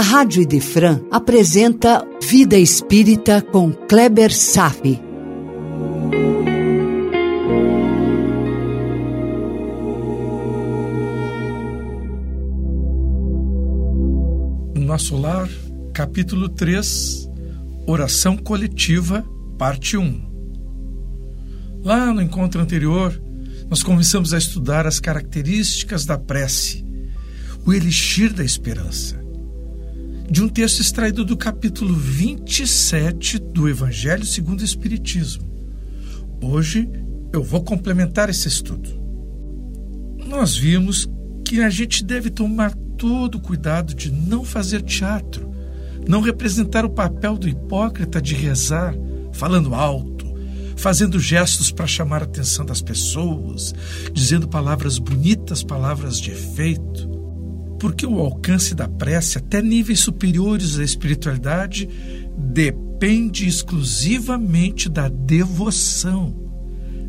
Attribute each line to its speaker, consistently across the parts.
Speaker 1: a Rádio Idefran apresenta Vida Espírita com Kleber Safi.
Speaker 2: Nosso Lar, capítulo 3, Oração Coletiva, parte 1. Lá no encontro anterior, nós começamos a estudar as características da prece, o elixir da esperança, de um texto extraído do capítulo 27 do Evangelho segundo o Espiritismo. Hoje eu vou complementar esse estudo. Nós vimos que a gente deve tomar todo o cuidado de não fazer teatro, não representar o papel do hipócrita de rezar, falando alto fazendo gestos para chamar a atenção das pessoas, dizendo palavras bonitas, palavras de efeito. Porque o alcance da prece, até níveis superiores à espiritualidade, depende exclusivamente da devoção,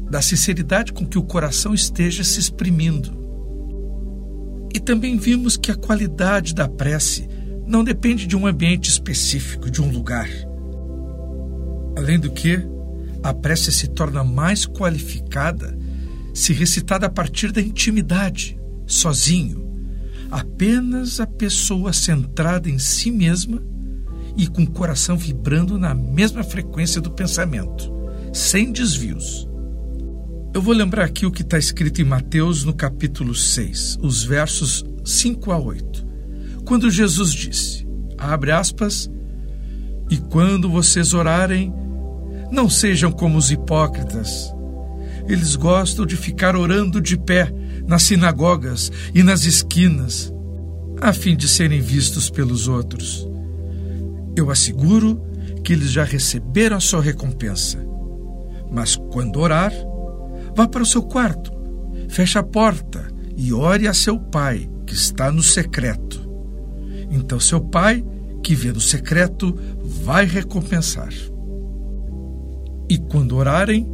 Speaker 2: da sinceridade com que o coração esteja se exprimindo. E também vimos que a qualidade da prece não depende de um ambiente específico, de um lugar. Além do que, a prece se torna mais qualificada se recitada a partir da intimidade, sozinho, apenas a pessoa centrada em si mesma e com o coração vibrando na mesma frequência do pensamento, sem desvios. Eu vou lembrar aqui o que está escrito em Mateus no capítulo 6, os versos 5 a 8, quando Jesus disse: abre aspas, e quando vocês orarem, não sejam como os hipócritas. Eles gostam de ficar orando de pé nas sinagogas e nas esquinas, a fim de serem vistos pelos outros. Eu asseguro que eles já receberam a sua recompensa. Mas quando orar, vá para o seu quarto, feche a porta e ore a seu pai, que está no secreto. Então seu pai, que vê no secreto, vai recompensar. E quando orarem,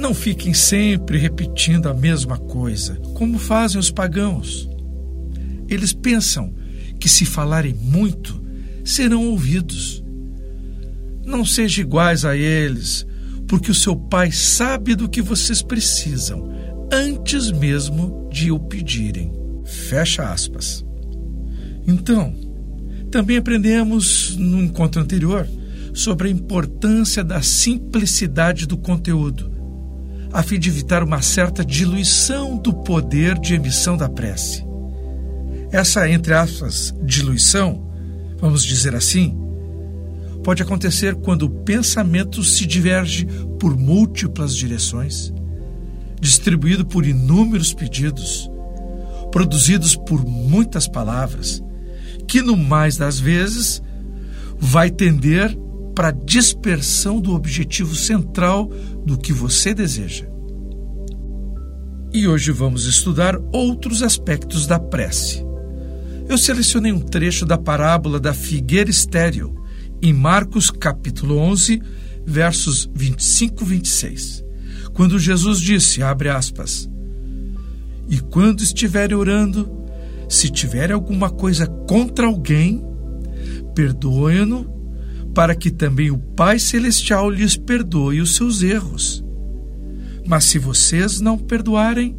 Speaker 2: não fiquem sempre repetindo a mesma coisa, como fazem os pagãos. Eles pensam que se falarem muito, serão ouvidos. Não sejam iguais a eles, porque o seu Pai sabe do que vocês precisam, antes mesmo de o pedirem. Fecha aspas. Então, também aprendemos no encontro anterior sobre a importância da simplicidade do conteúdo, a fim de evitar uma certa diluição do poder de emissão da prece. Essa, entre aspas, diluição, vamos dizer assim, pode acontecer quando o pensamento se diverge por múltiplas direções, distribuído por inúmeros pedidos, produzidos por muitas palavras, que no mais das vezes vai tender para a dispersão do objetivo central do que você deseja. E hoje vamos estudar outros aspectos da prece. Eu selecionei um trecho da parábola da figueira estéril, em Marcos capítulo 11, versos 25 e 26, quando Jesus disse, abre aspas, E quando estiverem orando, se tiver alguma coisa contra alguém, perdoe-no para que também o Pai Celestial lhes perdoe os seus erros. Mas se vocês não perdoarem,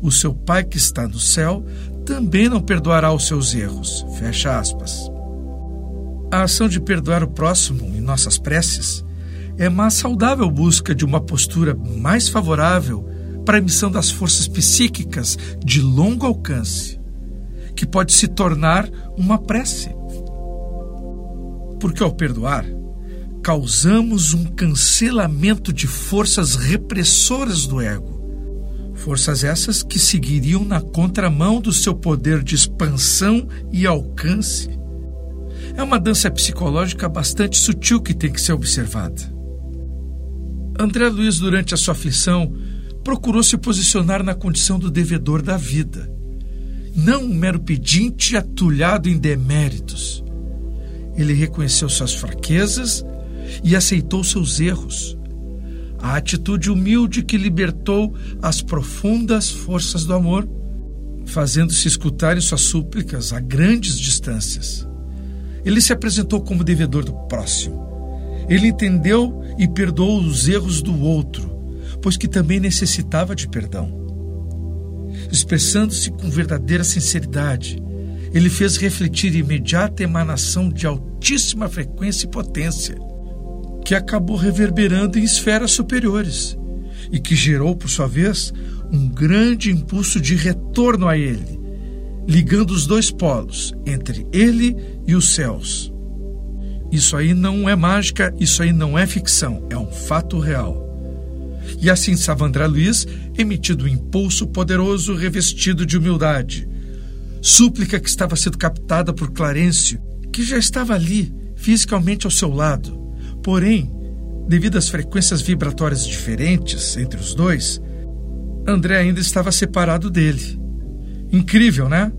Speaker 2: o seu Pai que está no céu também não perdoará os seus erros. Fecha aspas. A ação de perdoar o próximo em nossas preces é uma saudável busca de uma postura mais favorável para a emissão das forças psíquicas de longo alcance, que pode se tornar uma prece porque ao perdoar, causamos um cancelamento de forças repressoras do ego. Forças essas que seguiriam na contramão do seu poder de expansão e alcance. É uma dança psicológica bastante sutil que tem que ser observada. André Luiz, durante a sua aflição, procurou se posicionar na condição do devedor da vida, não um mero pedinte atulhado em deméritos. Ele reconheceu suas fraquezas e aceitou seus erros. A atitude humilde que libertou as profundas forças do amor, fazendo-se escutar em suas súplicas a grandes distâncias. ele se apresentou como devedor do próximo. Ele entendeu e perdoou os erros do outro, pois que também necessitava de perdão. Expressando-se com verdadeira sinceridade, ele fez refletir imediata emanação de altíssima frequência e potência, que acabou reverberando em esferas superiores e que gerou, por sua vez, um grande impulso de retorno a ele, ligando os dois polos, entre ele e os céus. Isso aí não é mágica, isso aí não é ficção, é um fato real. E assim Savandra Luiz, emitido um impulso poderoso revestido de humildade, súplica que estava sendo captada por Clarencio, que já estava ali, fisicamente ao seu lado. Porém, devido às frequências vibratórias diferentes entre os dois, André ainda estava separado dele. Incrível, né?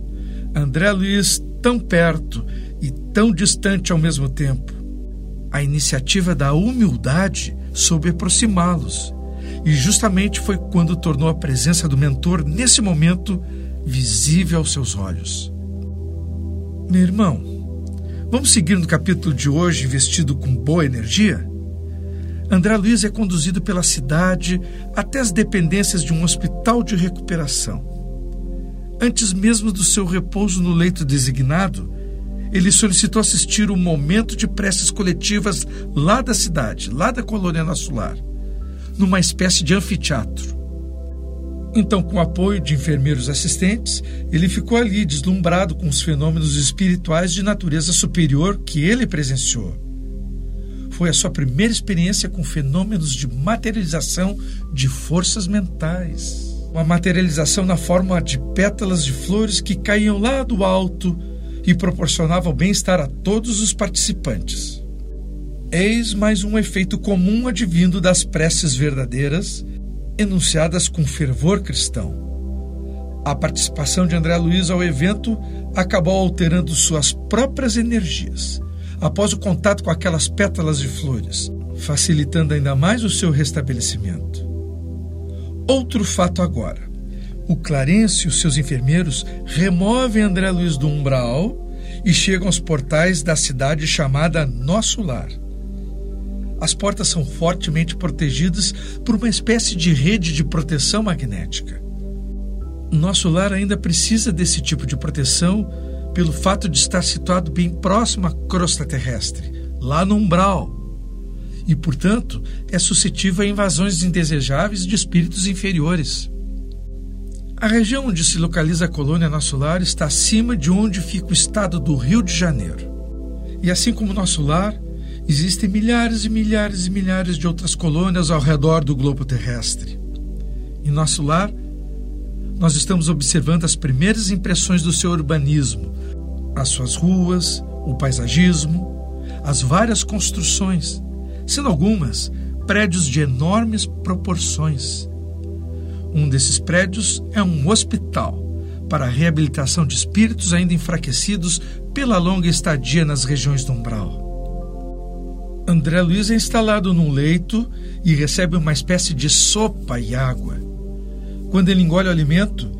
Speaker 2: André Luiz tão perto e tão distante ao mesmo tempo. A iniciativa da humildade soube aproximá-los. E justamente foi quando tornou a presença do mentor nesse momento visível aos seus olhos. Meu irmão, vamos seguir no capítulo de hoje vestido com boa energia? André Luiz é conduzido pela cidade até as dependências de um hospital de recuperação. Antes mesmo do seu repouso no leito designado, ele solicitou assistir um momento de preces coletivas lá da cidade, lá da colônia Nosso Lar, numa espécie de anfiteatro. Então, com o apoio de enfermeiros assistentes, ele ficou ali deslumbrado com os fenômenos espirituais de natureza superior que ele presenciou. Foi a sua primeira experiência com fenômenos de materialização de forças mentais. Uma materialização na forma de pétalas de flores que caíam lá do alto e proporcionavam bem-estar a todos os participantes. Eis mais um efeito comum advindo das preces verdadeiras enunciadas com fervor cristão. A participação de André Luiz ao evento acabou alterando suas próprias energias, após o contato com aquelas pétalas de flores, facilitando ainda mais o seu restabelecimento. Outro fato agora. O Clarence e os seus enfermeiros removem André Luiz do umbral e chegam aos portais da cidade chamada Nosso Lar. As portas são fortemente protegidas por uma espécie de rede de proteção magnética. Nosso lar ainda precisa desse tipo de proteção pelo fato de estar situado bem próximo à crosta terrestre, lá no umbral, e, portanto, é suscetível a invasões indesejáveis de espíritos inferiores. A região onde se localiza a colônia Nosso Lar está acima de onde fica o estado do Rio de Janeiro. E assim como Nosso Lar, existem milhares e milhares e milhares de outras colônias ao redor do globo terrestre. Em Nosso Lar, nós estamos observando as primeiras impressões do seu urbanismo, as suas ruas, o paisagismo, as várias construções, sendo algumas prédios de enormes proporções. Um desses prédios é um hospital para a reabilitação de espíritos ainda enfraquecidos pela longa estadia nas regiões do umbral. André Luiz é instalado num leito e recebe uma espécie de sopa e água. Quando ele engole o alimento,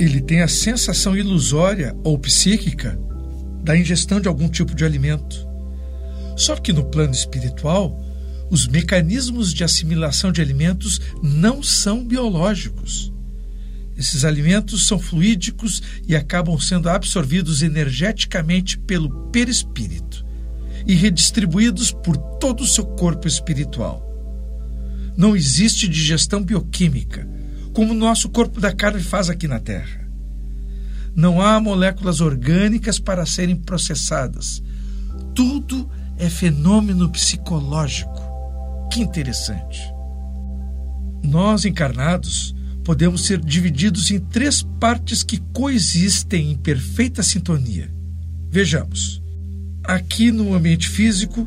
Speaker 2: ele tem a sensação ilusória ou psíquica da ingestão de algum tipo de alimento. Só que no plano espiritual, os mecanismos de assimilação de alimentos não são biológicos. Esses alimentos são fluídicos e acabam sendo absorvidos energeticamente pelo perispírito e redistribuídos por todo o seu corpo espiritual. Não existe digestão bioquímica, como o nosso corpo da carne faz aqui na Terra. Não há moléculas orgânicas para serem processadas. Tudo é fenômeno psicológico. Que interessante. Nós, encarnados, podemos ser divididos em três partes que coexistem em perfeita sintonia. Vejamos. Aqui no ambiente físico,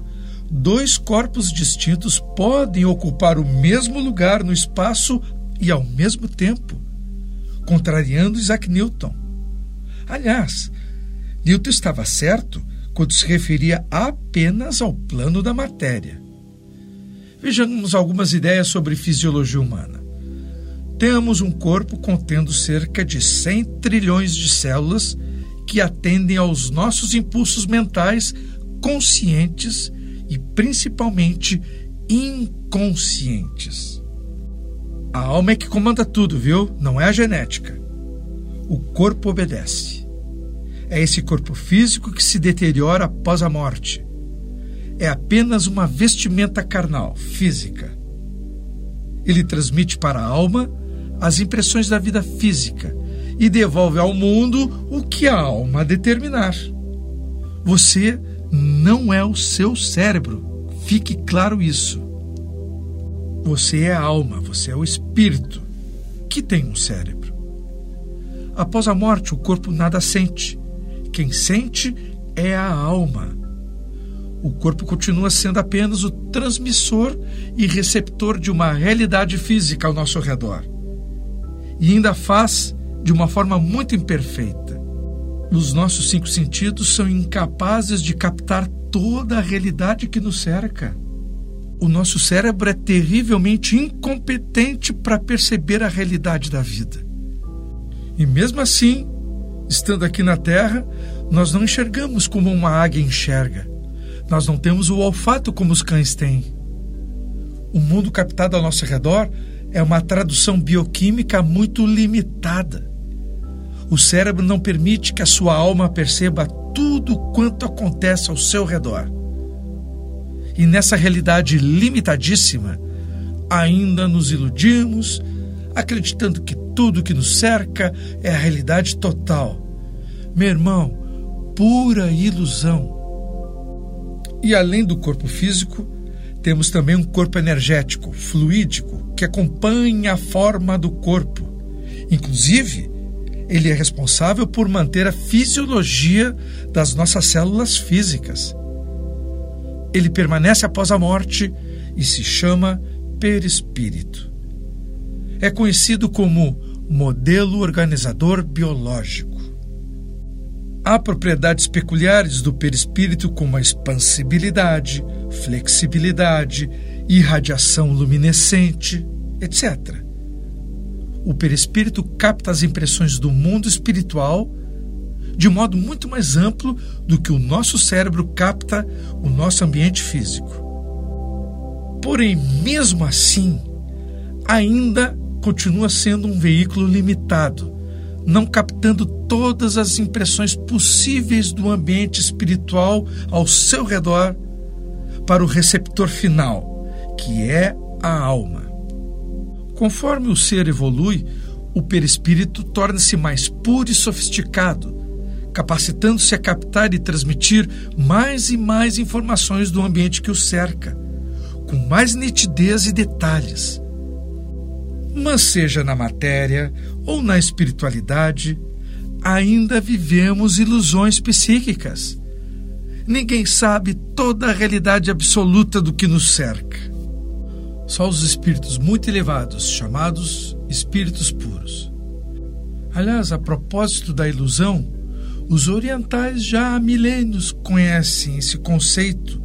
Speaker 2: dois corpos distintos podem ocupar o mesmo lugar no espaço e ao mesmo tempo, contrariando Isaac Newton. Aliás, Newton estava certo quando se referia apenas ao plano da matéria. Vejamos algumas ideias sobre fisiologia humana. Temos um corpo contendo cerca de 100 trilhões de células que atendem aos nossos impulsos mentais conscientes e principalmente inconscientes. A alma é que comanda tudo, viu? Não é a genética. O corpo obedece. É esse corpo físico que se deteriora após a morte. É apenas uma vestimenta carnal, física. Ele transmite para a alma as impressões da vida física e devolve ao mundo o que a alma determinar. Você não é o seu cérebro, fique claro isso. Você é a alma, você é o espírito que tem um cérebro. Após a morte, o corpo nada sente. Quem sente é a alma. O corpo continua sendo apenas o transmissor e receptor de uma realidade física ao nosso redor. E ainda faz de uma forma muito imperfeita. Os nossos cinco sentidos são incapazes de captar toda a realidade que nos cerca. O nosso cérebro é terrivelmente incompetente para perceber a realidade da vida. E mesmo assim, estando aqui na Terra, nós não enxergamos como uma águia enxerga. Nós não temos o olfato como os cães têm. O mundo captado ao nosso redor é uma tradução bioquímica muito limitada. O cérebro não permite que a sua alma perceba tudo quanto acontece ao seu redor. E nessa realidade limitadíssima, ainda nos iludimos, acreditando que tudo que nos cerca é a realidade total. Meu irmão, pura ilusão. E além do corpo físico, temos também um corpo energético, fluídico, que acompanha a forma do corpo. Inclusive, ele é responsável por manter a fisiologia das nossas células físicas. Ele permanece após a morte e se chama perispírito. É conhecido como modelo organizador biológico. Há propriedades peculiares do perispírito, como a expansibilidade, flexibilidade, irradiação luminescente, etc. O perispírito capta as impressões do mundo espiritual de modo muito mais amplo do que o nosso cérebro capta o nosso ambiente físico. Porém, mesmo assim, ainda continua sendo um veículo limitado não captando todas as impressões possíveis do ambiente espiritual ao seu redor para o receptor final, que é a alma. Conforme o ser evolui, o perispírito torna-se mais puro e sofisticado, capacitando-se a captar e transmitir mais e mais informações do ambiente que o cerca, com mais nitidez e detalhes mas seja na matéria ou na espiritualidade, ainda vivemos ilusões psíquicas. Ninguém sabe toda a realidade absoluta do que nos cerca. Só os espíritos muito elevados, chamados espíritos puros. Aliás, a propósito da ilusão, os orientais já há milênios conhecem esse conceito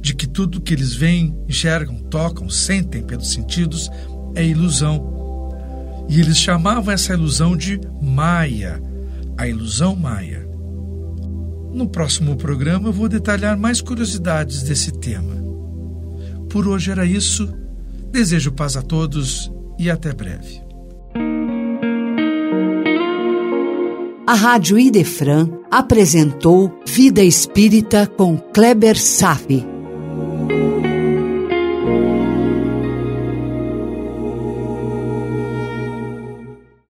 Speaker 2: de que tudo que eles veem, enxergam, tocam, sentem pelos sentidos é ilusão e eles chamavam essa ilusão de Maia, a ilusão Maia. No próximo programa eu vou detalhar mais curiosidades desse tema. Por hoje era isso. Desejo paz a todos e até breve.
Speaker 1: A Rádio Idefran apresentou Vida Espírita com Kleber Safi.